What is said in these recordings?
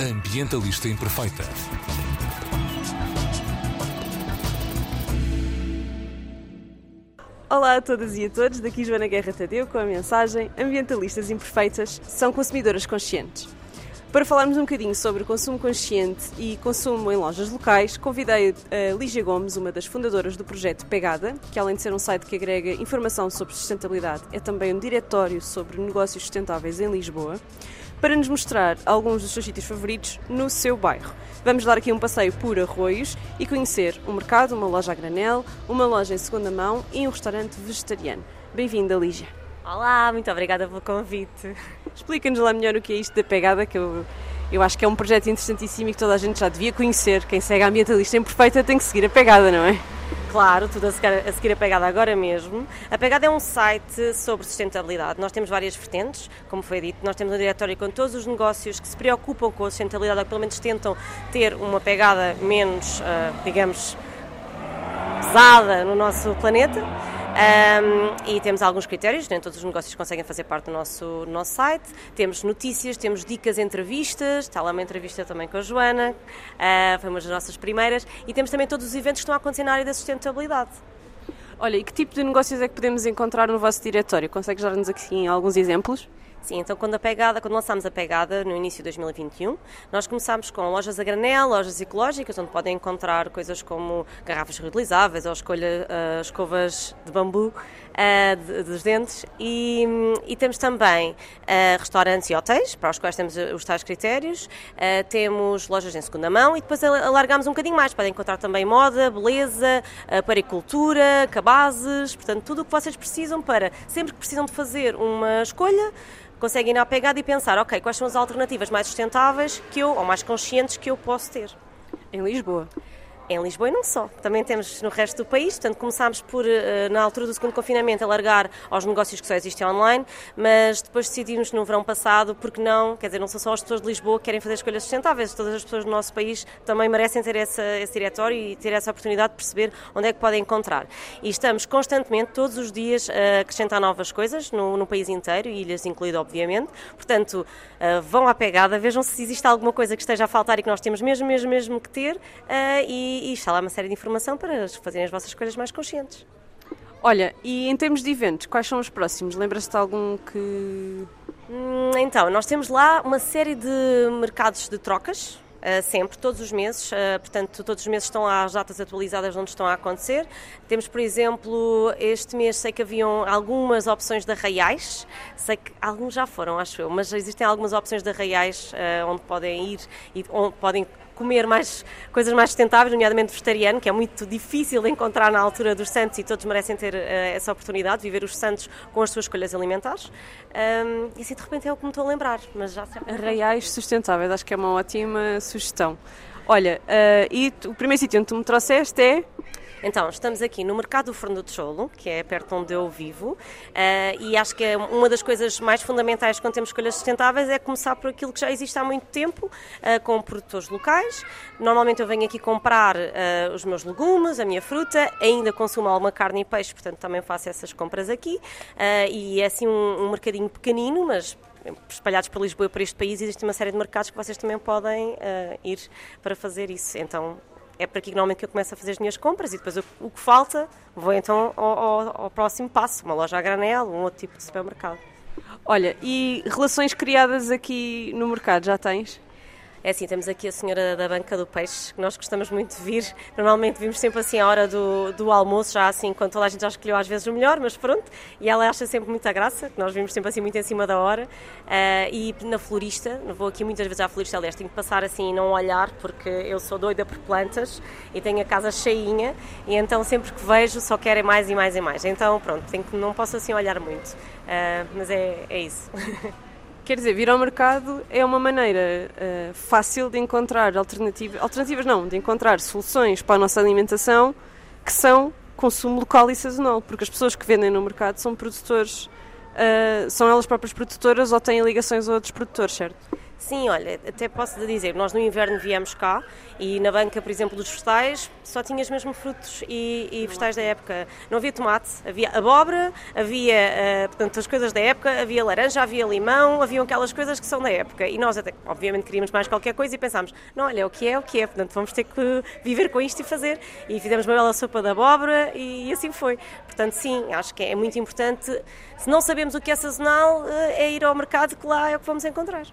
Ambientalista Imperfeita. Olá a todas e a todos, daqui Joana Guerra Tadeu com a mensagem Ambientalistas Imperfeitas são consumidoras conscientes. Para falarmos um bocadinho sobre consumo consciente e consumo em lojas locais, convidei a Lígia Gomes, uma das fundadoras do projeto Pegada, que além de ser um site que agrega informação sobre sustentabilidade, é também um diretório sobre negócios sustentáveis em Lisboa, para nos mostrar alguns dos seus sítios favoritos no seu bairro. Vamos dar aqui um passeio por arroios e conhecer um mercado, uma loja a granel, uma loja em segunda mão e um restaurante vegetariano. Bem-vinda, Lígia. Olá, muito obrigada pelo convite. Explica-nos lá melhor o que é isto da pegada, que eu, eu acho que é um projeto interessantíssimo e que toda a gente já devia conhecer. Quem segue a ambientalista imperfeita tem que seguir a pegada, não é? Claro, tudo a seguir, a Pegada agora mesmo. A Pegada é um site sobre sustentabilidade. Nós temos várias vertentes, como foi dito. Nós temos um diretório com todos os negócios que se preocupam com a sustentabilidade, ou pelo menos tentam ter uma pegada menos, uh, digamos, pesada no nosso planeta. Um, e temos alguns critérios, nem todos os negócios conseguem fazer parte do nosso, nosso site. Temos notícias, temos dicas, entrevistas, está lá uma entrevista também com a Joana, uh, foi uma das nossas primeiras, e temos também todos os eventos que estão a acontecer na área da sustentabilidade. Olha, e que tipo de negócios é que podemos encontrar no vosso diretório? Consegues dar-nos aqui alguns exemplos? Sim, então quando a pegada, quando lançámos a pegada no início de 2021, nós começámos com lojas a granel, lojas ecológicas, onde podem encontrar coisas como garrafas reutilizáveis ou escolha uh, escovas de bambu uh, dos dentes e, e temos também uh, restaurantes e hotéis, para os quais temos os tais critérios, temos lojas em segunda mão e depois alargamos um bocadinho mais, podem encontrar também moda, beleza, paricultura, cabazes, portanto tudo o que vocês precisam para, sempre que precisam de fazer uma escolha, conseguem ir à pegada e pensar, ok, quais são as alternativas mais sustentáveis que eu, ou mais conscientes que eu posso ter. Em Lisboa em Lisboa e não só. Também temos no resto do país, portanto começámos por, eh, na altura do segundo confinamento, alargar aos negócios que só existem online, mas depois decidimos no verão passado, porque não, quer dizer, não são só as pessoas de Lisboa que querem fazer escolhas sustentáveis, todas as pessoas do nosso país também merecem ter essa, esse diretório e ter essa oportunidade de perceber onde é que podem encontrar. E estamos constantemente, todos os dias, a acrescentar novas coisas no, no país inteiro, ilhas incluído, obviamente. Portanto, uh, vão à pegada, vejam se existe alguma coisa que esteja a faltar e que nós temos mesmo, mesmo, mesmo que ter uh, e e, está lá uma série de informação para fazerem as vossas escolhas mais conscientes. Olha, e em termos de eventos, quais são os próximos? Lembras-te de algum que. Hum, então, nós temos lá uma série de mercados de trocas, Uh, sempre, todos os meses, uh, portanto, todos os meses estão lá as datas atualizadas onde estão a acontecer. Temos, por exemplo, este mês sei que haviam algumas opções de arraiais, sei que alguns já foram, acho eu, mas existem algumas opções de arraiais uh, onde podem ir e onde podem comer mais coisas mais sustentáveis, nomeadamente vegetariano, que é muito difícil de encontrar na altura dos santos e todos merecem ter uh, essa oportunidade de viver os santos com as suas escolhas alimentares. Um, e assim de repente é o que me estou a lembrar, mas já. Arraiais sustentáveis, acho que é uma ótima sugestão. Olha, uh, e o primeiro sítio onde tu me trouxeste é então, estamos aqui no Mercado do Forno do Cholo, que é perto onde eu vivo, uh, e acho que é uma das coisas mais fundamentais quando temos escolhas sustentáveis é começar por aquilo que já existe há muito tempo, uh, com produtores locais. Normalmente eu venho aqui comprar uh, os meus legumes, a minha fruta, ainda consumo alguma carne e peixe, portanto também faço essas compras aqui. e é assim um, um mercadinho pequenino, mas espalhados por Lisboa e por este país, existe uma série de mercados que vocês também podem uh, ir para fazer isso. Então é por aqui normalmente que eu começo a fazer as minhas compras e depois o, o que falta vou então ao, ao, ao, próximo passo, uma loja a granel, um outro tipo de supermercado. Olha, e relações criadas aqui no mercado já tens? É assim, temos aqui a senhora da banca do peixe, que nós gostamos muito de vir. Normalmente vimos sempre assim à hora do, do almoço, já assim, quando toda a gente já escolheu às vezes o melhor, mas pronto. E ela acha sempre muita graça, que nós vimos sempre assim muito em cima da hora. Uh, e na florista, vou aqui muitas vezes à florista, aliás, tenho que passar assim e não olhar, porque eu sou doida por plantas e tenho a casa cheinha, e então sempre que vejo só quero mais e mais e mais. Então pronto, tenho que, não posso assim olhar muito. Uh, mas é, é isso. Quer dizer, vir ao mercado é uma maneira uh, fácil de encontrar alternativas, alternativas não, de encontrar soluções para a nossa alimentação que são consumo local e sazonal, porque as pessoas que vendem no mercado são produtores, uh, são elas próprias produtoras ou têm ligações a outros produtores, certo? Sim, olha, até posso dizer, nós no inverno viemos cá e na banca, por exemplo, dos vegetais, só tinhas mesmo frutos e, e vegetais da época. Não havia tomate, havia abóbora, havia, uh, portanto, as coisas da época, havia laranja, havia limão, haviam aquelas coisas que são da época. E nós, até, obviamente, queríamos mais qualquer coisa e pensámos, não, olha, o que é, o que é, portanto, vamos ter que viver com isto e fazer. E fizemos uma bela sopa de abóbora e, e assim foi. Portanto, sim, acho que é muito importante. Se não sabemos o que é sazonal, eh, é ir ao mercado que lá é o que vamos encontrar.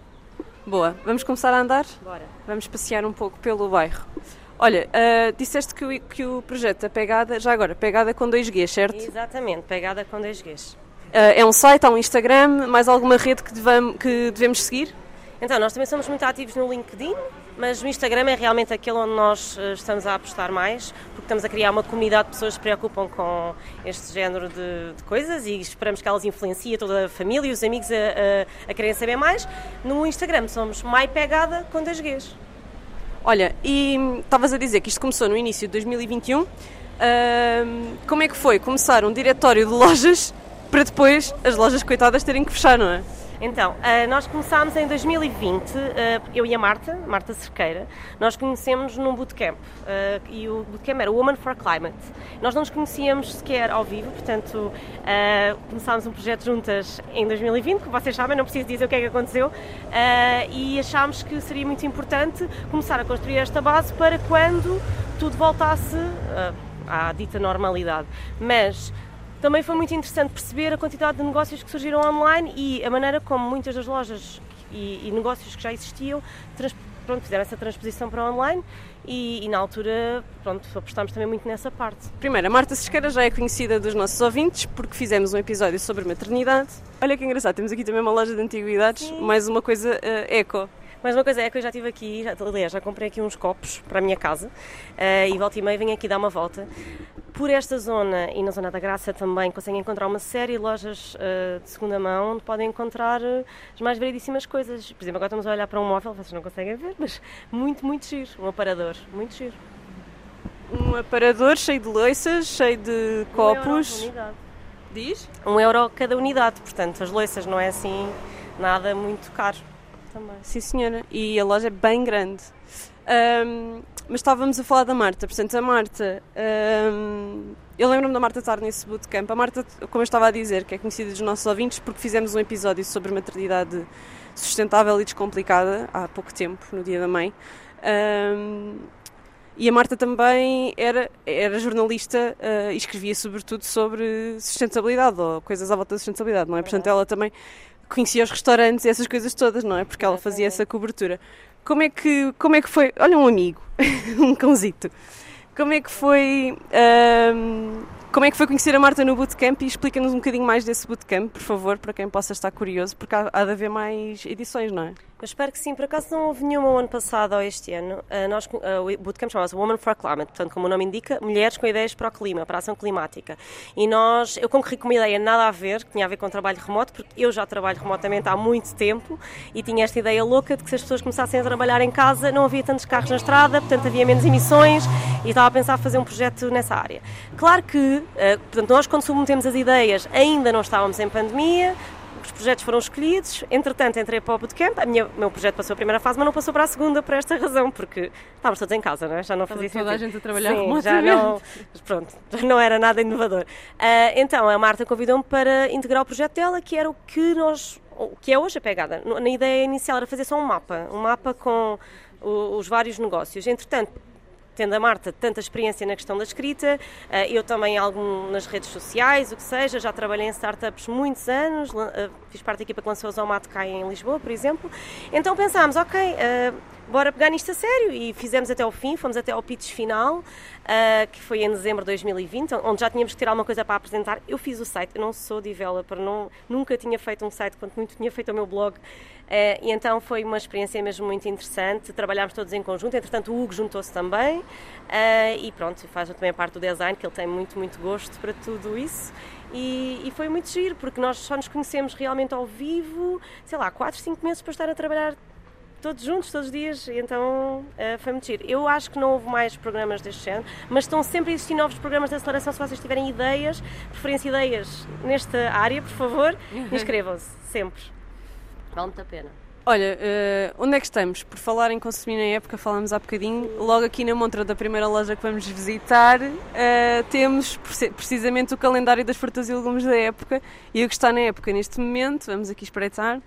Boa, vamos começar a andar? Bora. Vamos passear um pouco pelo bairro. Olha, uh, disseste que o, que o projeto da Pegada, já agora, Pegada com dois Gs, certo? Exatamente, Pegada com dois Gs. Uh, é um site, há um Instagram, mais alguma rede que, que devemos seguir? Então, nós também somos muito ativos no LinkedIn, mas o Instagram é realmente aquele onde nós eh, estamos a apostar mais, porque estamos a criar uma comunidade de pessoas que se preocupam com este género de, de coisas e esperamos que elas influenciem toda a família e os amigos a, a, a quererem saber mais. No Instagram somos Mai Pegada com dois Gs. Olha, e estavas a dizer que isto começou no início de 2021. Uh, como é que foi começar um diretório de lojas para depois as lojas coitadas terem que fechar, não é? Então, uh, nós começámos em 2020, uh, eu e a Marta, Marta Cerqueira, nós conhecemos num bootcamp uh, e o bootcamp era Woman for Climate. Nós não nos conhecíamos sequer ao vivo, portanto, começámos um projeto juntas em 2020, como vocês sabem, não preciso dizer o que é que aconteceu, e achámos que seria muito importante começar a construir esta base para quando tudo voltasse à dita normalidade. Mas também foi muito interessante perceber a quantidade de negócios que surgiram online e a maneira como muitas das lojas e, e negócios que já existiam pronto, fizeram essa transposição para online e, e, na altura pronto, apostámos também muito nessa parte. Primeiro, a Marta Sesqueira já é conhecida dos nossos ouvintes porque fizemos um episódio sobre maternidade. Olha que engraçado, temos aqui também uma loja de antiguidades, Sim. mais uma coisa uh, eco. Mas uma coisa é que eu já estive aqui, já, aliás, já comprei aqui uns copos para a minha casa uh, e volta e meia venho aqui dar uma volta. Por esta zona e na zona da Graça também conseguem encontrar uma série de lojas uh, de segunda mão onde podem encontrar uh, as mais variedíssimas coisas. Por exemplo, agora estamos a olhar para um móvel, vocês não conseguem ver, mas muito, muito giro. Um aparador, muito giro. Um aparador cheio de louças, cheio de copos. Um euro unidade. Diz? Um euro cada unidade, portanto, as louças não é assim nada muito caro também. Sim, senhora. E a loja é bem grande. Um, mas estávamos a falar da Marta, portanto, a Marta. Um, eu lembro-me da Marta estar nesse bootcamp. A Marta, como eu estava a dizer, que é conhecida dos nossos ouvintes, porque fizemos um episódio sobre maternidade sustentável e descomplicada há pouco tempo, no Dia da Mãe. Um, e a Marta também era, era jornalista uh, e escrevia sobretudo sobre sustentabilidade ou coisas à volta da sustentabilidade, não é? Portanto, ela também conhecia os restaurantes e essas coisas todas, não é? Porque ela fazia essa cobertura. Como é que, como é que foi? Olha, um amigo, um cãozito. Como é que foi. Um, como é que foi conhecer a Marta no bootcamp e explica-nos um bocadinho mais desse bootcamp, por favor, para quem possa estar curioso, porque há, há de haver mais edições, não é? Eu espero que sim. Por acaso não houve nenhuma o ano passado ou este ano. Uh, nós, uh, o bootcamp chamava-se Woman for Climate, portanto, como o nome indica, mulheres com ideias para o clima, para a ação climática. E nós, eu concorri com uma ideia nada a ver, que tinha a ver com trabalho remoto, porque eu já trabalho remotamente há muito tempo e tinha esta ideia louca de que se as pessoas começassem a trabalhar em casa, não havia tantos carros na estrada, portanto, havia menos emissões e estava a pensar fazer um projeto nessa área. Claro que, uh, portanto, nós quando submetemos as ideias ainda não estávamos em pandemia, os projetos foram escolhidos, entretanto entrei para o bootcamp, o meu projeto passou a primeira fase, mas não passou para a segunda por esta razão, porque estávamos todos em casa, não é? já não fazia toda sentido. a gente a trabalhar Sim, já não, pronto, já não era nada inovador. Uh, então a Marta convidou-me para integrar o projeto dela, que era o que nós, o que é hoje a pegada. Na ideia inicial era fazer só um mapa, um mapa com os vários negócios. Entretanto, tendo a Marta tanta experiência na questão da escrita, eh, eu também algum nas redes sociais, o que seja, já trabalhei em startups muitos anos, eh, fiz parte da equipa que lançou o Zomato cá em Lisboa, por exemplo. Então pensámos, ok, eh, bora pegar nisto a sério e fizemos até ao fim, fomos até ao pitch final, que foi em dezembro de 2020, onde já tínhamos que ter alguma coisa para apresentar. Eu fiz o site, eu não sou developer, não, nunca tinha feito um site, quanto muito tinha feito o meu blog, e então foi uma experiência mesmo muito interessante. Trabalhámos todos em conjunto, entretanto o Hugo juntou-se também, uh, e pronto, faz também parte do design, que ele tem muito, muito gosto para tudo isso. E, e, foi muito giro, porque nós só nos conhecemos realmente ao vivo, sei lá, 4, 5 meses para estar a trabalhar todos juntos, todos os dias, então uh, foi muito giro. Eu acho que não houve mais programas deste género, mas estão sempre a existir novos programas de aceleração. Se vocês tiverem ideias, preferência ideias nesta área, por favor, inscrevam-se, sempre. Vale muito a pena. Olha, uh, onde é que estamos? Por falar em consumir na época, falámos há bocadinho, logo aqui na montra da primeira loja que vamos visitar, uh, temos precisamente o calendário das frutas e legumes da época e o que está na época neste momento, vamos aqui espreitar,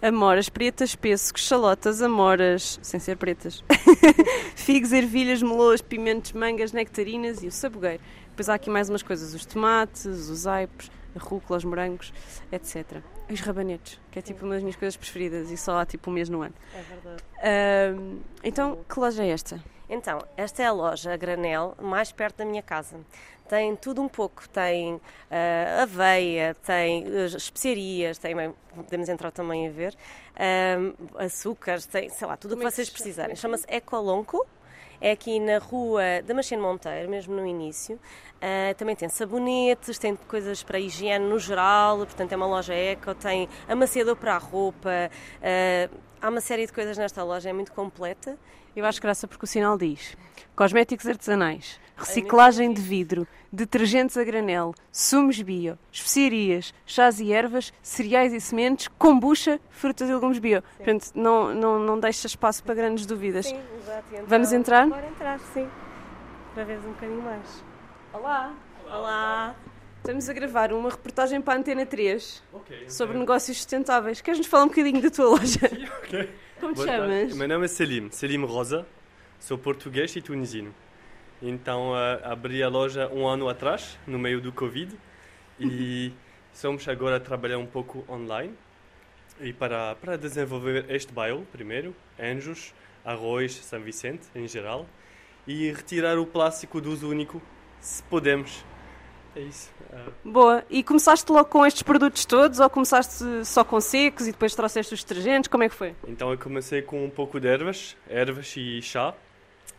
amoras pretas, pêssegos, chalotas, amoras, sem ser pretas, figos, ervilhas, melões, pimentos, mangas, nectarinas e o sabogueiro. Depois há aqui mais umas coisas, os tomates, os aipos, a rúcula, os morangos, etc. Os rabanetes, que é tipo uma das minhas coisas preferidas e só há tipo um mês no ano. É verdade. Uh, então, que loja é esta? Então, esta é a loja a granel mais perto da minha casa. Tem tudo um pouco, tem uh, aveia, tem uh, especiarias, tem, podemos entrar também a ver, açúcares, tem, sei lá, tudo o que vocês precisarem. Chama-se Ecolonco, é aqui na rua da Machine Monteiro, mesmo no início. Uh, também tem sabonetes, tem coisas para higiene no geral, portanto é uma loja eco, tem amaciador para a roupa, uh, há uma série de coisas nesta loja, é muito completa. Eu acho graça porque o sinal diz cosméticos artesanais, reciclagem de vidro, detergentes a granel, sumos bio, especiarias, chás e ervas, cereais e sementes, kombucha, frutas e legumes bio. Sim. Portanto, não, não, não deixa espaço para grandes dúvidas. Sim, exato. Então, Vamos entrar? Bora entrar, sim. Para ver um bocadinho mais. Olá. Olá. Estamos a gravar uma reportagem para a Antena 3 okay, sobre negócios sustentáveis. Queres-nos falar um bocadinho da tua loja? Sim, ok. Como te chamas? Meu nome é Selim, Selim Rosa. Sou português e tunisino. Então uh, abri a loja um ano atrás, no meio do Covid, e somos agora a trabalhar um pouco online. E para, para desenvolver este bairro, primeiro, Anjos, Arroz, São Vicente, em geral, e retirar o plástico do uso único se podemos. É isso. Uh... Boa. E começaste logo com estes produtos todos ou começaste só com secos e depois trouxeste os detergentes? Como é que foi? Então eu comecei com um pouco de ervas, ervas e chá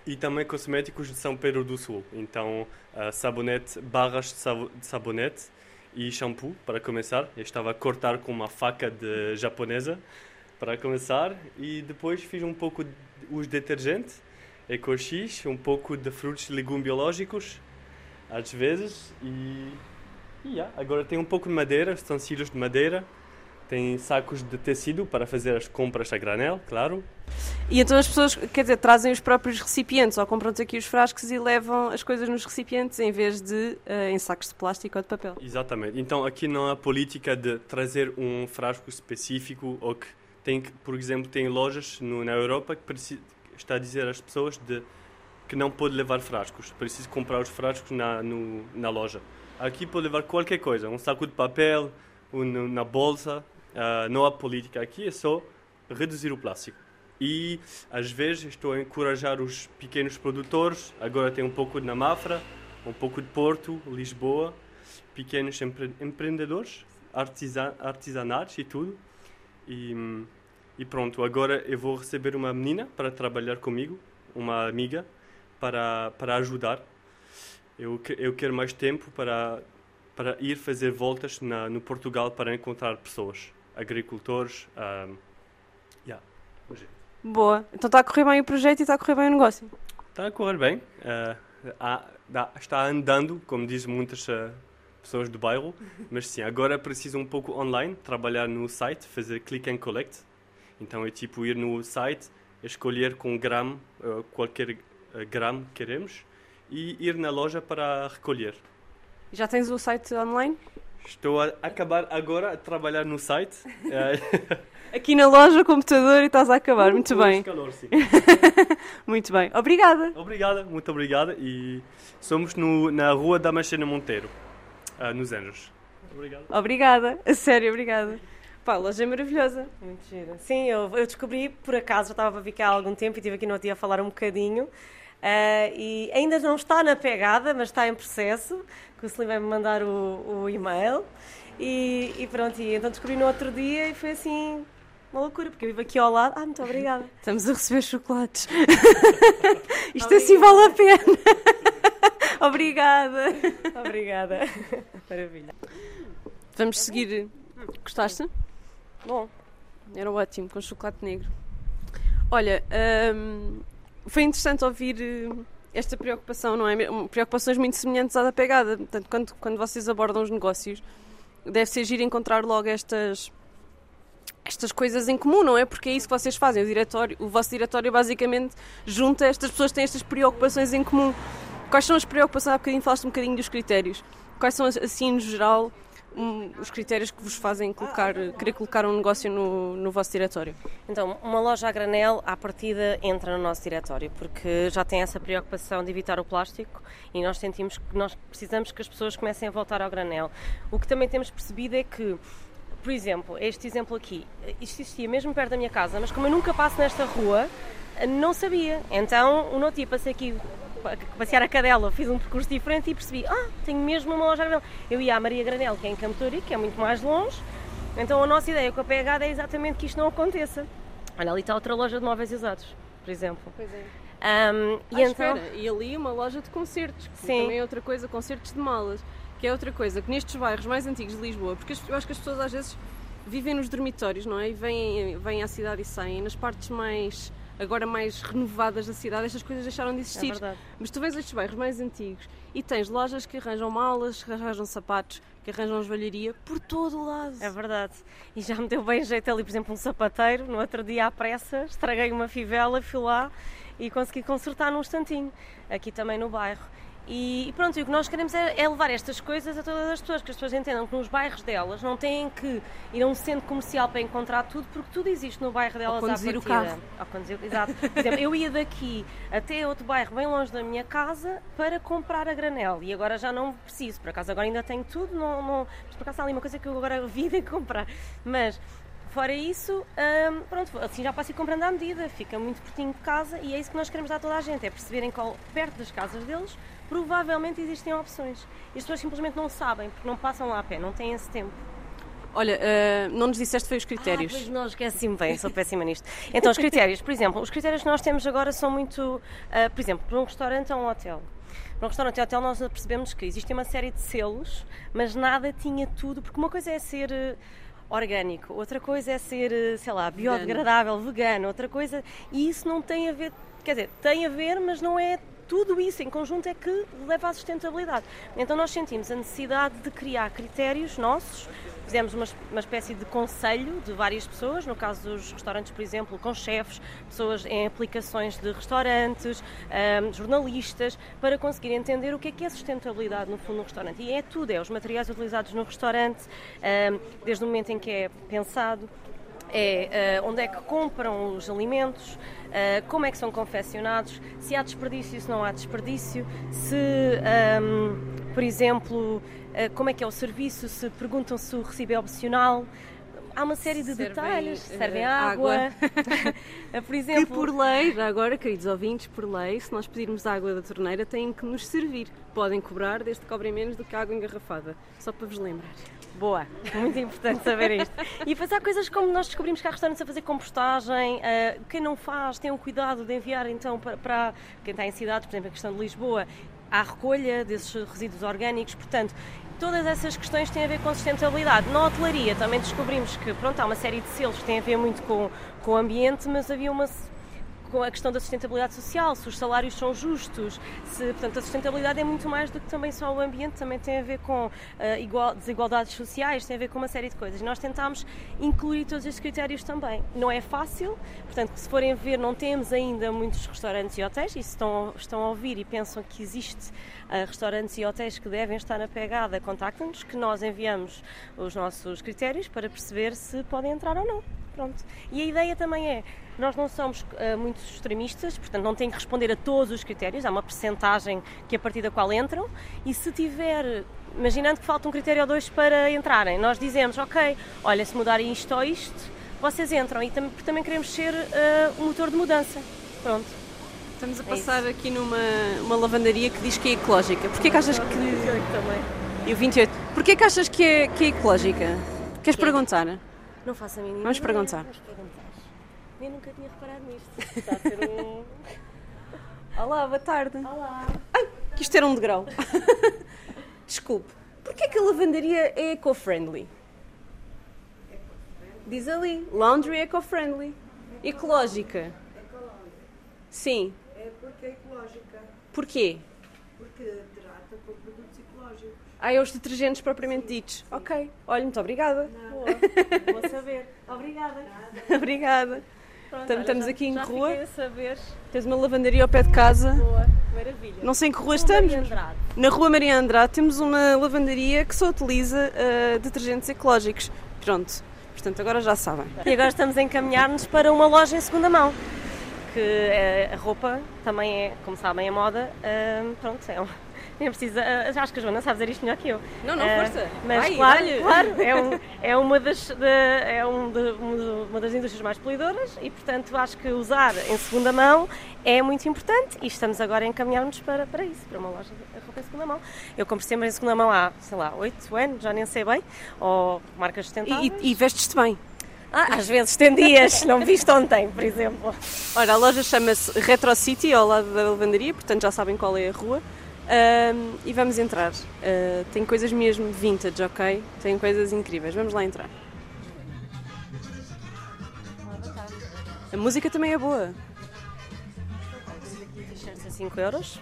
e também cosméticos de São Pedro do Sul. Então uh, sabonete, barras de sabonete e shampoo para começar. Eu estava a cortar com uma faca de japonesa para começar e depois fiz um pouco de, os detergentes, EcoX, um pouco de frutos e legumes biológicos às vezes. E yeah, agora tem um pouco de madeira, utensílios de madeira. Tem sacos de tecido para fazer as compras a granel, claro. E então as pessoas, quer dizer, trazem os próprios recipientes ou compram-te aqui os frascos e levam as coisas nos recipientes em vez de uh, em sacos de plástico ou de papel. Exatamente. Então aqui não há política de trazer um frasco específico ou que tem, por exemplo, tem lojas no, na Europa que precisa, está a dizer às pessoas de que não pode levar frascos. Preciso comprar os frascos na, no, na loja. Aqui pode levar qualquer coisa, um saco de papel, um, na bolsa. Uh, não há política aqui, é só reduzir o plástico. E às vezes estou a encorajar os pequenos produtores. Agora tem um pouco na Mafra, um pouco de Porto, Lisboa, pequenos empre empreendedores, artisan artesanatos e tudo. E, e pronto, agora eu vou receber uma menina para trabalhar comigo, uma amiga para, para ajudar. Eu, eu quero mais tempo para, para ir fazer voltas na, no Portugal para encontrar pessoas, agricultores. Um, yeah. Boa. Então está a correr bem o projeto e está a correr bem o negócio? Está a correr bem. Uh, há, está andando, como dizem muitas uh, pessoas do bairro. Mas sim, agora preciso um pouco online, trabalhar no site, fazer click and collect. Então é tipo ir no site, escolher com gram uh, qualquer gram que queremos e ir na loja para recolher. Já tens o site online? Estou a acabar agora a trabalhar no site. Aqui na loja, computador e estás a acabar. Muito bem. Calor, sim. muito bem. Obrigada. Obrigada, muito obrigada. E somos no, na Rua da Machena Monteiro, uh, nos Anjos. Obrigado. Obrigada. A sério, obrigada. Pá, a loja é maravilhosa. Muito gira. Sim, eu, eu descobri por acaso, já estava a vir cá há algum tempo e estive aqui no dia a falar um bocadinho. Uh, e ainda não está na pegada, mas está em processo, que o Slim vai me mandar o, o e-mail. E, e, pronto, e então descobri no outro dia e foi assim uma loucura, porque eu vivo aqui ao lado. Ah, muito obrigada. Estamos a receber chocolates. Isto assim vale a pena. obrigada. Obrigada. Maravilha. Vamos seguir. Gostaste? Bom. Era ótimo, com chocolate negro. Olha, hum, foi interessante ouvir eh, esta preocupação, não é? Preocupações muito semelhantes à da pegada. Portanto, quando, quando vocês abordam os negócios, deve ser giro encontrar logo estas, estas coisas em comum, não é? Porque é isso que vocês fazem. O, diretório, o vosso diretório basicamente junta estas pessoas que têm estas preocupações em comum. Quais são as preocupações? Há bocadinho falaste um bocadinho dos critérios. Quais são, assim, no geral, os critérios que vos fazem colocar, querer colocar um negócio no, no vosso diretório? Então, uma loja a granel, à partida, entra no nosso diretório, porque já tem essa preocupação de evitar o plástico e nós sentimos que nós precisamos que as pessoas comecem a voltar ao granel. O que também temos percebido é que por exemplo, este exemplo aqui, isto existia mesmo perto da minha casa, mas como eu nunca passo nesta rua, não sabia. Então, um outro dia passei aqui passear a cadela, fiz um percurso diferente e percebi, ah, tenho mesmo uma loja granel. Eu ia à Maria Granel, que é em Campo que é muito mais longe, então a nossa ideia com a pegada é exatamente que isto não aconteça. Olha, ali está outra loja de móveis usados, por exemplo. Pois é. Um, e, ah, então... Espera. e ali uma loja de concertos, que Sim. também é outra coisa, concertos de malas, que é outra coisa, que nestes bairros mais antigos de Lisboa, porque eu acho que as pessoas às vezes vivem nos dormitórios, não é? E vêm, vêm à cidade e saem. Nas partes mais agora mais renovadas da cidade, estas coisas deixaram de existir. É Mas tu vês estes bairros mais antigos e tens lojas que arranjam malas, que arranjam sapatos, que arranjam joalharia por todo o lado. É verdade. E já me deu bem jeito ali, por exemplo, um sapateiro, no outro dia à pressa, estraguei uma fivela, fui lá e consegui consertar num instantinho, aqui também no bairro. E, pronto, e o que nós queremos é, é, levar estas coisas a todas as pessoas, que as pessoas entendam que nos bairros delas não têm que ir a um centro comercial para encontrar tudo, porque tudo existe no bairro delas Ao conduzir à o carro. Ao conduzir, exato. Por exemplo, eu ia daqui até outro bairro bem longe da minha casa para comprar a granel e agora já não preciso, por acaso agora ainda tenho tudo, não, não, por acaso há ali uma coisa que eu agora vi de comprar, mas Fora isso, hum, pronto, assim já posso ir comprando à medida, fica muito pertinho de casa e é isso que nós queremos dar a toda a gente, é perceberem que perto das casas deles provavelmente existem opções. E as pessoas simplesmente não sabem, porque não passam lá a pé, não têm esse tempo. Olha, uh, não nos disseste foi os critérios. Ah, pois não, esqueci-me bem, sou péssima nisto. Então, os critérios, por exemplo, os critérios que nós temos agora são muito, uh, por exemplo, para um restaurante ou um hotel. Para um restaurante ou hotel nós percebemos que existe uma série de selos, mas nada tinha tudo, porque uma coisa é ser... Uh, orgânico, outra coisa é ser, eh, sei lá, biodegradável, vegano. vegano, outra coisa, e isso não tem a ver, quer dizer, tem a ver, mas não é tudo isso em conjunto é que leva à sustentabilidade. Então nós sentimos a necessidade de criar critérios nossos Fizemos uma, uma espécie de conselho de várias pessoas, no caso dos restaurantes, por exemplo, com chefes, pessoas em aplicações de restaurantes, um, jornalistas, para conseguir entender o que é que é sustentabilidade no fundo no restaurante. E é tudo, é os materiais utilizados no restaurante, um, desde o momento em que é pensado, é uh, onde é que compram os alimentos, uh, como é que são confeccionados, se há desperdício, se não há desperdício, se, um, por exemplo, eh, como é que é o serviço, se perguntam se o recibo é opcional. Há uma série de servem, detalhes, servem uh, água. água. Eh, por exemplo. Que por lei, já agora, queridos ouvintes, por lei, se nós pedirmos água da torneira, têm que nos servir. Podem cobrar desde que cobrem menos do que água engarrafada. Só para vos lembrar. Boa, muito importante saber isto. E depois há coisas como nós descobrimos que há restaurantes a fazer compostagem, quem não faz, tenham cuidado de enviar então para, para quem está em cidades, por exemplo, a questão de Lisboa, à recolha desses resíduos orgânicos. Portanto, todas essas questões têm a ver com sustentabilidade. Na hotelaria também descobrimos que pronto, há uma série de selos que têm a ver muito com, com o ambiente, mas havia uma com a questão da sustentabilidade social, se os salários são justos, se, portanto, a sustentabilidade é muito mais do que também só o ambiente, também tem a ver com uh, igual, desigualdades sociais, tem a ver com uma série de coisas. Nós tentámos incluir todos estes critérios também. Não é fácil, portanto, se forem ver, não temos ainda muitos restaurantes e hotéis, e se estão, estão a ouvir e pensam que existe uh, restaurantes e hotéis que devem estar na pegada, contactem-nos, que nós enviamos os nossos critérios para perceber se podem entrar ou não. Pronto. E a ideia também é, nós não somos uh, muito extremistas, portanto não tem que responder a todos os critérios, há uma percentagem que a partir da qual entram, e se tiver, imaginando que falta um critério ou dois para entrarem, nós dizemos, ok, olha, se mudarem isto ou isto, vocês entram, e também, também queremos ser uh, um motor de mudança. Pronto. Estamos a é passar é aqui numa uma lavandaria que diz que é ecológica. Porquê que achas que... também. E o 28. Porquê que achas que é, que é ecológica? Queres que perguntar? É? Não faço a mínima Vamos perguntar. Vamos perguntar. Nem nunca tinha reparado nisto. Está a ser um. Olá, boa tarde. Olá. Ai, que isto era um degrau. Desculpe, porquê que a lavandaria é eco-friendly? Diz ali, laundry eco-friendly. Ecológica. Ecológica. Sim. É porque é ecológica. Porquê? Porque trata com produtos ecológicos. Ah, é os detergentes propriamente ditos. Ok. Olha, muito obrigada. Boa, vou saber. Obrigada. obrigada. Pronto, Estamos- olha, estamos já- aqui em já rua. a saber. Tens uma lavandaria ao pé de casa. Boa, maravilha. Não sei em que rua estamos. Maria Andrade. Na Rua Maria Andrade temos uma lavandaria que só utiliza ah, detergentes ecológicos. Pronto. Portanto, agora já sabem. E agora estamos a encaminhar-nos para uma loja em segunda mão. Que eh, a roupa também é, como sabem, a moda. ah, pronto, é um, nem precisa. ah, acho que a Joana sabe dizer isto melhor que eu. Não, não, força. Mas Vai, claro, claro é, um- é uma, das, de- é um de- uma das indústrias mais poluidoras e, portanto, acho que usar em segunda mão é muito importante e estamos agora a encaminhar-nos para, para isso, para uma loja de roupa em segunda mão. Eu compro sempre em segunda mão há, sei lá, 8 anos, já nem sei bem, ou marcas sustentáveis. E, e vestes-te bem. Ah, às vezes tem dias, não viste ontem, por exemplo. Ora, a loja chama-se Retro City, ao lado da lavandaria, portanto já sabem qual é a rua. Ahm, e vamos entrar. Ah, tem coisas mesmo vintage, ok? Tem coisas incríveis. Vamos lá entrar. A música também é boa. T-shirts a 5 euros.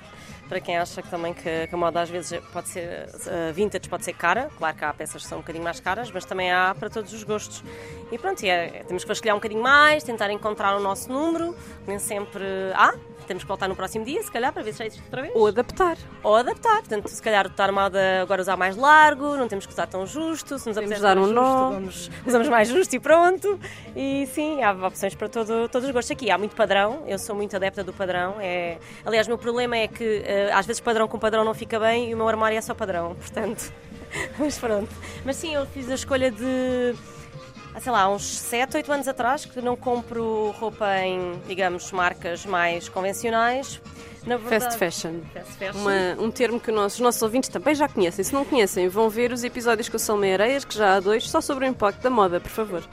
Para quem acha que também que, que a moda às vezes pode ser eh, vintage, pode ser cara. Claro que há peças que são um bocadinho mais caras, mas também há para todos os gostos. E pronto, é- temos que vasculhar um bocadinho mais, tentar encontrar o nosso número. Nem sempre há. Temos que voltar no próximo dia, se calhar, para ver se já existe outra vez. Ou adaptar. Ou adaptar. Portanto, se calhar estar a moda agora usar mais largo, não temos que usar tão justo. Se nos dar mais um justo, nó. vamos, usamos mais justo e pronto. E sim, há opções para todo, todos os gostos. Aqui há muito padrão, eu sou muito adepta do padrão. É... Aliás, o meu problema é que eh, às vezes padrão com padrão não fica bem e o meu armário é só padrão, portanto. Mas pronto. Mas sim, eu fiz a escolha de. Há, sei lá, há uns 7, 8 anos atrás que não compro roupa em, digamos, marcas mais convencionais. Na verdade, Fast fashion. Fast fashion. Uma- um termo que os nossos, os nossos ouvintes também já conhecem. Se não conhecem, vão ver os episódios com o Salme Areias, que já há dois, só sobre o impacto da moda, por favor.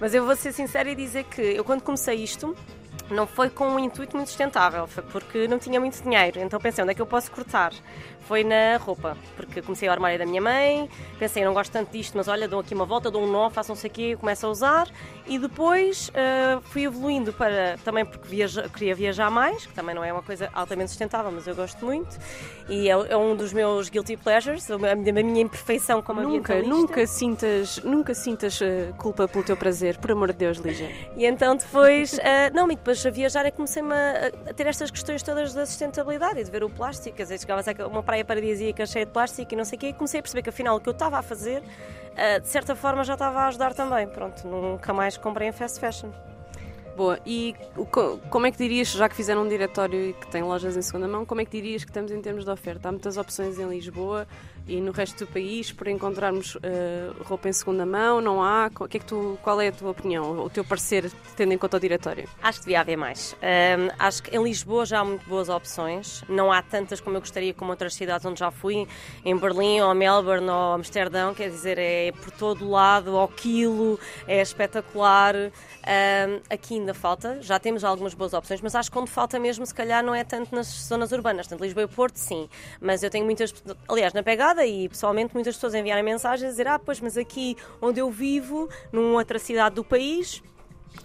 Mas eu vou ser sincera e dizer que eu quando comecei isto não foi com um intuito muito sustentável, foi porque não tinha muito dinheiro. Então pensei, onde é que eu posso cortar? Foi na roupa, porque comecei a armário da minha mãe, pensei, não gosto tanto disto, mas olha, dou aqui uma volta, dou um nó, faço não sei o quê, começo a usar. E depois ah, fui evoluindo para, também porque viaja, queria viajar mais, que também não é uma coisa altamente sustentável, mas eu gosto muito. E é, é um dos meus guilty pleasures, a minha, imperfeição como Nunca, nunca sintas, nunca sintas eh, culpa pelo teu prazer, por amor de Deus, Lígia. E então depois, ah, não, e depois a viajar é que comecei-me a, a ter estas questões todas da sustentabilidade e de ver o plástico. Quer dizer, chegava a uma praia paradisíaca cheia de plástico e não sei o quê, e comecei a perceber que afinal o que eu estava a fazer, ah, de certa forma já estava a ajudar também. Pronto, nunca mais comprei em fast fashion. Boa, e como é que dirias, já que fizeram um diretório e que tem lojas em segunda mão, como é que dirias que estamos em termos de oferta? Há muitas opções em Lisboa e no resto do país por encontrarmos eh, roupa em segunda mão, não há? Que é que tu, qual é a tua opinião, o teu parecer, tendo em conta o diretório? Acho que devia haver mais. Ahm, acho que em Lisboa já há muito boas opções. Não há tantas como eu gostaria, como outras cidades onde já fui, em Berlim, ou Melbourne, ou Amsterdão. Quer dizer, é por todo lado, ao quilo, é espetacular. Ahm, aqui ainda falta, já temos algumas boas opções, mas acho que onde falta mesmo, se calhar, não é tanto nas zonas urbanas. Tanto Lisboa e Porto, sim. Mas eu tenho muitas, aliás, na pegada e pessoalmente muitas pessoas enviarem mensagens a dizer: Ah, pois, mas aqui onde eu vivo, numa outra cidade do país,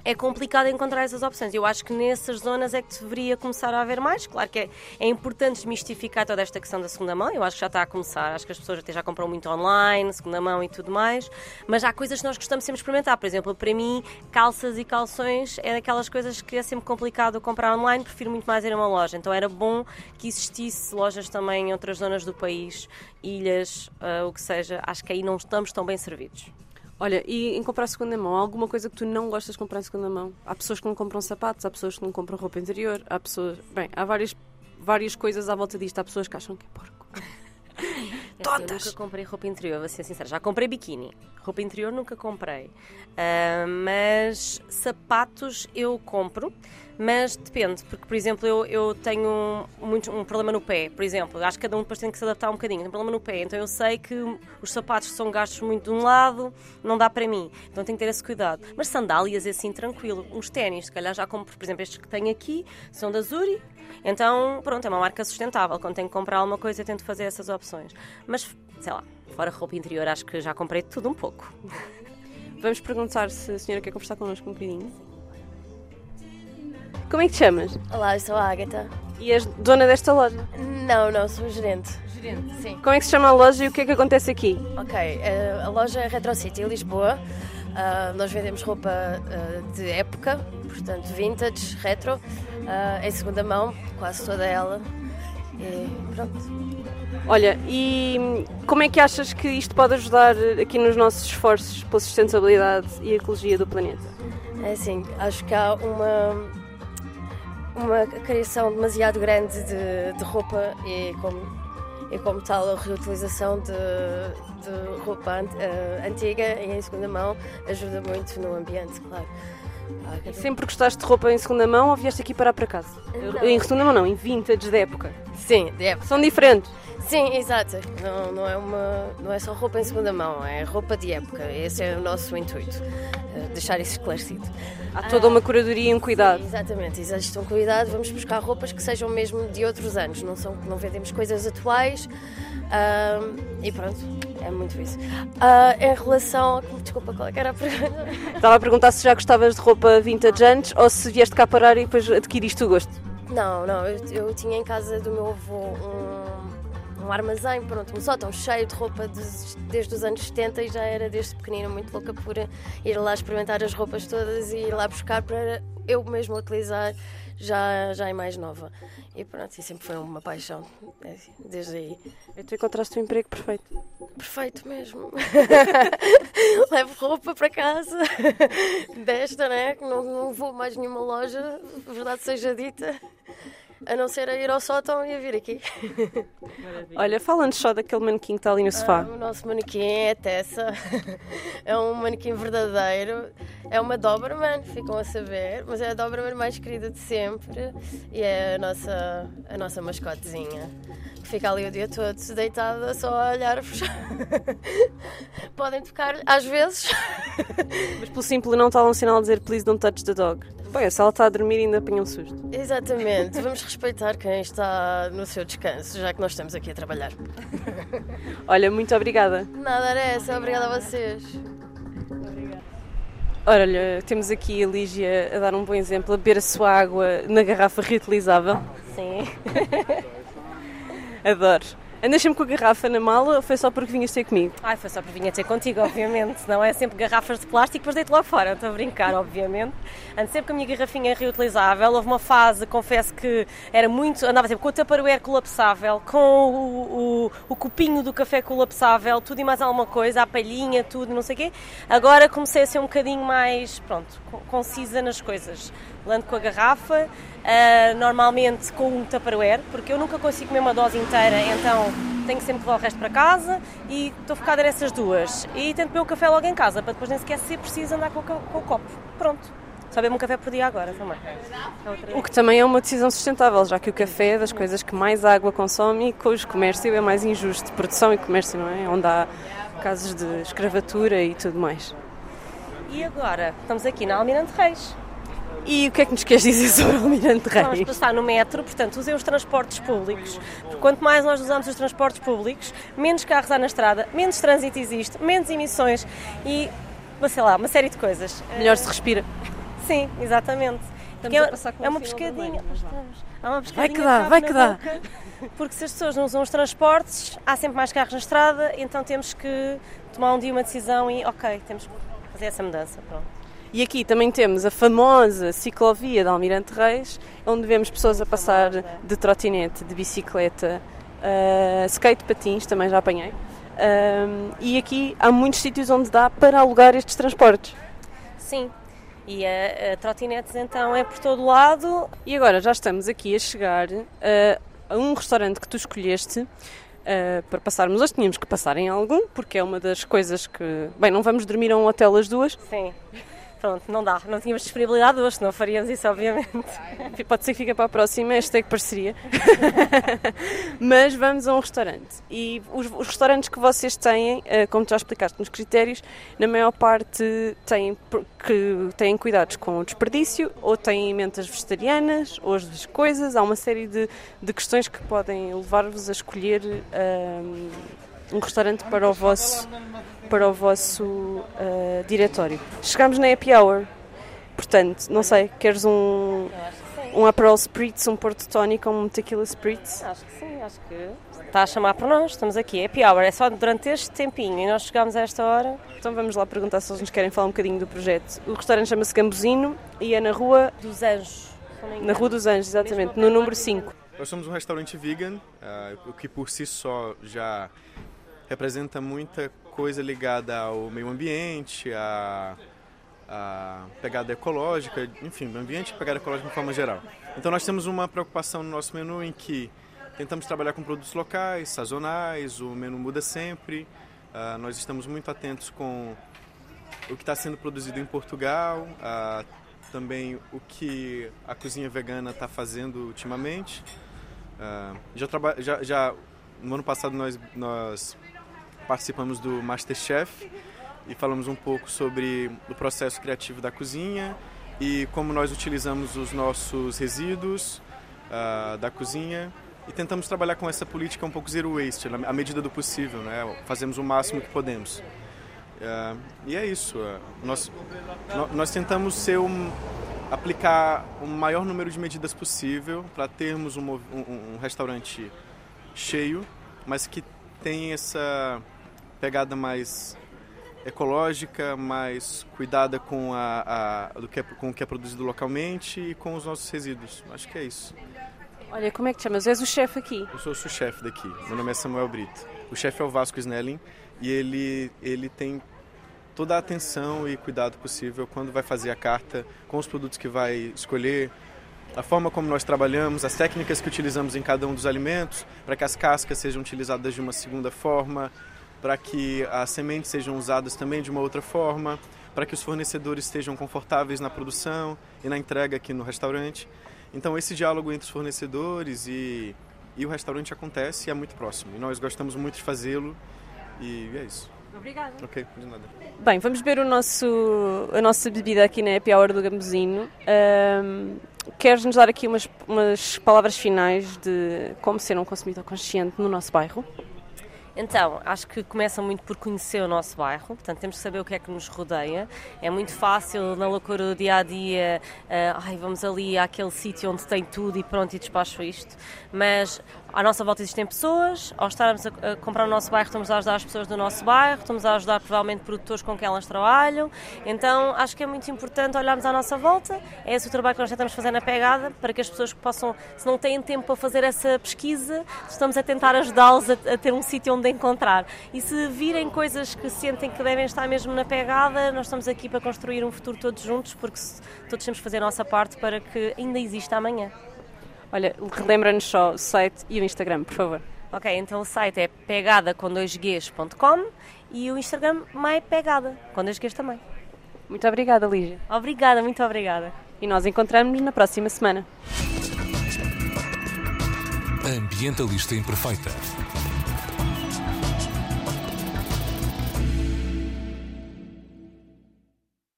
é complicado encontrar essas opções. Eu acho que nessas zonas é que deveria começar a haver mais. Claro que é, é importante desmistificar toda esta questão da segunda mão. Eu acho que já está a começar. Acho que as pessoas até já compram muito online, segunda mão e tudo mais. Mas há coisas que nós gostamos sempre de experimentar. Por exemplo, para mim, calças e calções é daquelas coisas que é sempre complicado comprar online. Prefiro muito mais ir a uma loja. Então era bom que existisse lojas também em outras zonas do país, ilhas, ah, o que seja. Acho que aí não estamos tão bem servidos. Olha, e em comprar segunda mão, há alguma coisa que tu não gostas de comprar em segunda mão? Há pessoas que não compram sapatos, há pessoas que não compram roupa interior, há pessoas. Bem, há várias, várias coisas à volta disto. Há pessoas que acham que é porco. Eu nunca comprei roupa interior, vou ser sincera. Já comprei biquíni. Roupa interior nunca comprei. Ah, mas sapatos eu compro. Mas depende, porque, por exemplo, eu, eu tenho muito, um problema no pé, por exemplo. Acho que cada um depois tem que se adaptar um bocadinho. Tenho um problema no pé, então eu sei que os sapatos são gastos muito de um lado, não dá para mim. Então tenho que ter esse cuidado. Mas sandálias, assim, tranquilo. Uns ténis, se calhar já compro, por exemplo, estes que tenho aqui, são da Zuri. Então, pronto, é uma marca sustentável. Quando tenho que comprar alguma coisa, eu tento fazer essas opções. Mas, sei lá, fora roupa interior, acho que já comprei tudo um pouco. Vamos perguntar se a senhora quer conversar connosco um bocadinho. Como é que te chamas? Olá, eu sou a Agatha. E és dona desta loja? Não, não, sou gerente. diferente, sim. Como é que se chama a loja e o que é que acontece aqui? Ok, eh, a loja é Retro City Lisboa. Ah, nós vendemos roupa ah, de época, portanto vintage, retro, ah, em segunda mão, quase toda ela. E pronto. Olha, e como é que achas que isto pode ajudar aqui nos nossos esforços pela sustentabilidade e ecologia do planeta? É assim, acho que há uma, uma criação demasiado grande de, de roupa e como, e como tal a reutilização de, de roupa ant- eh, antiga e em segunda mão ajuda muito no ambiente, claro. Cada- Sempre gostaste de roupa em segunda mão ou vieste aqui parar para casa? Não. Em segunda mão não, em vintage da época. Sim, de época. São diferentes. Sim, exato. Não, não, é uma, não é só roupa em segunda mão, é roupa de época. Esse é o nosso intuito, eh, deixar isso esclarecido. Há toda uma curadoria e um cuidado. Sim, exatamente, existe um cuidado. Vamos buscar roupas que sejam mesmo de outros anos, não, são, não vendemos coisas atuais. ahm, e pronto, é muito isso. Ah, em relação. a- Desculpa, qual é era a pergunta? Estava a perguntar se já gostavas de roupa vintage antes ou se vieste cá parar e depois adquiriste o gosto. Não, não, eu, eu tinha em casa do meu avô um, um armazém, pronto, um sótão cheio de roupa des- desde os anos 70 e já era desde pequenina muito louca por ir lá experimentar as roupas todas e ir lá buscar para eu mesmo utilizar já, já em mais nova. E pronto, e sempre foi uma paixão, é desde aí. E tu encontraste o emprego perfeito. Perfeito mesmo. Levo roupa para casa desta, né? Não, não vou mais nenhuma loja, verdade seja dita. A não ser a ir ao sótão e a vir aqui. Olha, falando só daquele manequim que está ali no sofá. O nosso manequim é a Tessa. É um manequim verdadeiro. É uma Doberman, ficam a saber. Mas é a Doberman mais querida de sempre. E é a nossa, a nossa mascotezinha. Que fica ali o dia todo deitada, só a olhar-vos. Podem tocar às vezes. Mas pelo simples não está um sinal a dizer please don't touch the dog. Bem, se ela está a dormir ainda apanha um susto. Exatamente. Vamos respeitar quem está no seu descanso, já que nós estamos aqui a trabalhar. Olha, muito obrigada. Nada era essa. Obrigada a vocês. Ora, olha, temos aqui a Lígia a dar um bom exemplo, a beber a sua água na garrafa reutilizável. Sim. Adoro. Andas sempre com a garrafa na mala ou foi só porque vinhas ter comigo? Ai, foi só por vir a ter contigo, obviamente. Não é sempre garrafas de plástico, depois deito lá fora. Estou a brincar, obviamente. Ando sempre com a minha garrafinha reutilizável. Houve uma fase, confesso que era muito. Andava sempre com o tupperware colapsável, com o, o, o copinho do café colapsável, tudo e mais alguma coisa, a palhinha, tudo, não sei o quê. Agora comecei a ser um bocadinho mais, pronto, co- concisa nas coisas. Ando com a garrafa, ah, normalmente com um tupperware, porque eu nunca consigo comer uma dose inteira, então tenho sempre que levar o resto para casa e estou focada nessas duas. E tento beber o café logo em casa, para depois nem sequer ser preciso andar com o, com o copo. Pronto. Só bebo um café por dia agora também. É O que também é uma decisão sustentável, já que o café é das coisas que mais água consome e cujo comércio é mais injusto. Produção e comércio, não é? Onde há casos de escravatura e tudo mais. E agora, estamos aqui na Almirante Reis. E o que é que nos queres dizer sobre o Almirante Vamos Reis? passar no metro, portanto, usem os transportes públicos. Porque quanto mais nós usamos os transportes públicos, menos carros há na estrada, menos trânsito existe, menos emissões e, sei lá, uma série de coisas. Melhor se respira. Sim, exatamente. Porque a é, passar com é uma pescadinha. vamos estamos. Há uma pescadinha que dá, vai que dá. boca, Porque se as pessoas não usam os transportes, há sempre mais carros na estrada, então temos que tomar um dia uma decisão e, ok, temos que fazer essa mudança. Pronto. E aqui também temos a famosa ciclovia de Almirante Reis, onde vemos pessoas a passar de trotinete, de bicicleta, uh, skate, patins, também já apanhei. E aqui há muitos sítios onde dá para alugar estes transportes. Sim. E a, a trotinetes então é por todo lado. E agora já estamos aqui a chegar uh, a um restaurante que tu escolheste uh, para passarmos. Hoje tínhamos que passar em algum, porque é uma das coisas que. Bem, não vamos dormir a um hotel as duas, Sim. Pronto, não dá. Não tínhamos disponibilidade hoje, senão faríamos isso, obviamente. Pode ser que fique para a próxima, hashtag parceria. Mas vamos a um restaurante. E os, os restaurantes que vocês têm, eh, como já explicaste nos critérios, na maior parte têm, que têm cuidados com o desperdício, ou têm emendas vegetarianas, ou as coisas. Há uma série de, de questões que podem levar-vos a escolher ahm, um restaurante para o vosso, para o vosso ah, diretório. Chegámos na happy hour. Portanto, não sei, queres um, Eu acho que sim. um Aperol Spritz, um Porto Tónico ou um Tequila Spritz? Acho que sim, acho que está a chamar para nós. Estamos aqui, happy hour, é só durante este tempinho e nós chegamos a esta hora. Então vamos lá perguntar se eles nos querem falar um bocadinho do projeto. O restaurante chama-se Gambuzino e é na rua Dos Anjos. na Rua dos Anjos, exatamente, no número 5. Nós somos um restaurante vegan, uh, o que por si só já representa muita coisa ligada ao meio ambiente, a pegada ecológica, enfim, ambiente e pegada ecológica de forma geral. Então nós temos uma preocupação no nosso menu em que tentamos trabalhar com produtos locais, sazonais, o menu muda sempre, uh, nós estamos muito atentos com o que está sendo produzido em Portugal, uh, também o que a cozinha vegana está fazendo ultimamente. Uh, já, já, já no ano passado nós, nós participamos do Masterchef e falamos um pouco sobre o processo criativo da cozinha e como nós utilizamos os nossos resíduos uh, da cozinha e tentamos trabalhar com essa política um pouco zero waste, à medida do possível, né? Fazemos o máximo que podemos. Uh, e é isso. Uh, nós, nós tentamos ser um, aplicar o maior número de medidas possível para termos um, um, um, restaurante cheio, mas que tem essa pegada mais ecológica, mais cuidada com, a, a, do que é, com o que é produzido localmente e com os nossos resíduos. Acho que é isso. Olha, como é que te chamas? És o chefe aqui? Eu sou o chefe daqui. Meu nome é Samuel Brito. O chefe é o Vasco Snelling e ele, ele tem toda a atenção e cuidado possível quando vai fazer a carta, com os produtos que vai escolher, a forma como nós trabalhamos, as técnicas que utilizamos em cada um dos alimentos, para que as cascas sejam utilizadas de uma segunda forma, para que as sementes sejam usadas também de uma outra forma, para que os fornecedores estejam confortáveis na produção e na entrega aqui no restaurante. Então esse diálogo entre os fornecedores e, e o restaurante acontece e é muito próximo. E nós gostamos muito de fazê-lo e é isso. Obrigada. Ok, de nada. Bem, vamos ver o nosso, a nossa bebida aqui na Happy Hour do Gambuzino. Um, Queres-nos dar aqui umas, umas palavras finais de como ser um consumidor consciente no nosso bairro? Então, acho que começa muito por conhecer o nosso bairro, portanto, temos que saber o que é que nos rodeia. É muito fácil, na loucura do dia a dia, uh, ai, vamos ali àquele sítio onde tem tudo e pronto, e despacho isto. Mas à nossa volta existem pessoas, ao estarmos a, a, comprar o nosso bairro, estamos a ajudar as pessoas do nosso bairro, estamos a ajudar provavelmente produtores com quem elas trabalham. Então acho que é muito importante olharmos à nossa volta. É esse o trabalho que nós tentamos fazer na pegada, para que as pessoas que possam, se não têm tempo para fazer essa pesquisa, estamos a tentar ajudá-los a, a, ter um sítio onde encontrar. E se virem coisas que sentem que devem estar mesmo na pegada, nós estamos aqui para construir um futuro todos juntos, porque todos temos que fazer a nossa parte para que ainda exista amanhã. Olha, relembra-nos só o site e o Instagram, por favor. Ok, então o site é pegada com dois guês.com e o Instagram mypegada, com dois guês também. Muito obrigada, Lígia. Obrigada, muito obrigada. E nós encontramos-nos na próxima semana. Ambientalista Imperfeita.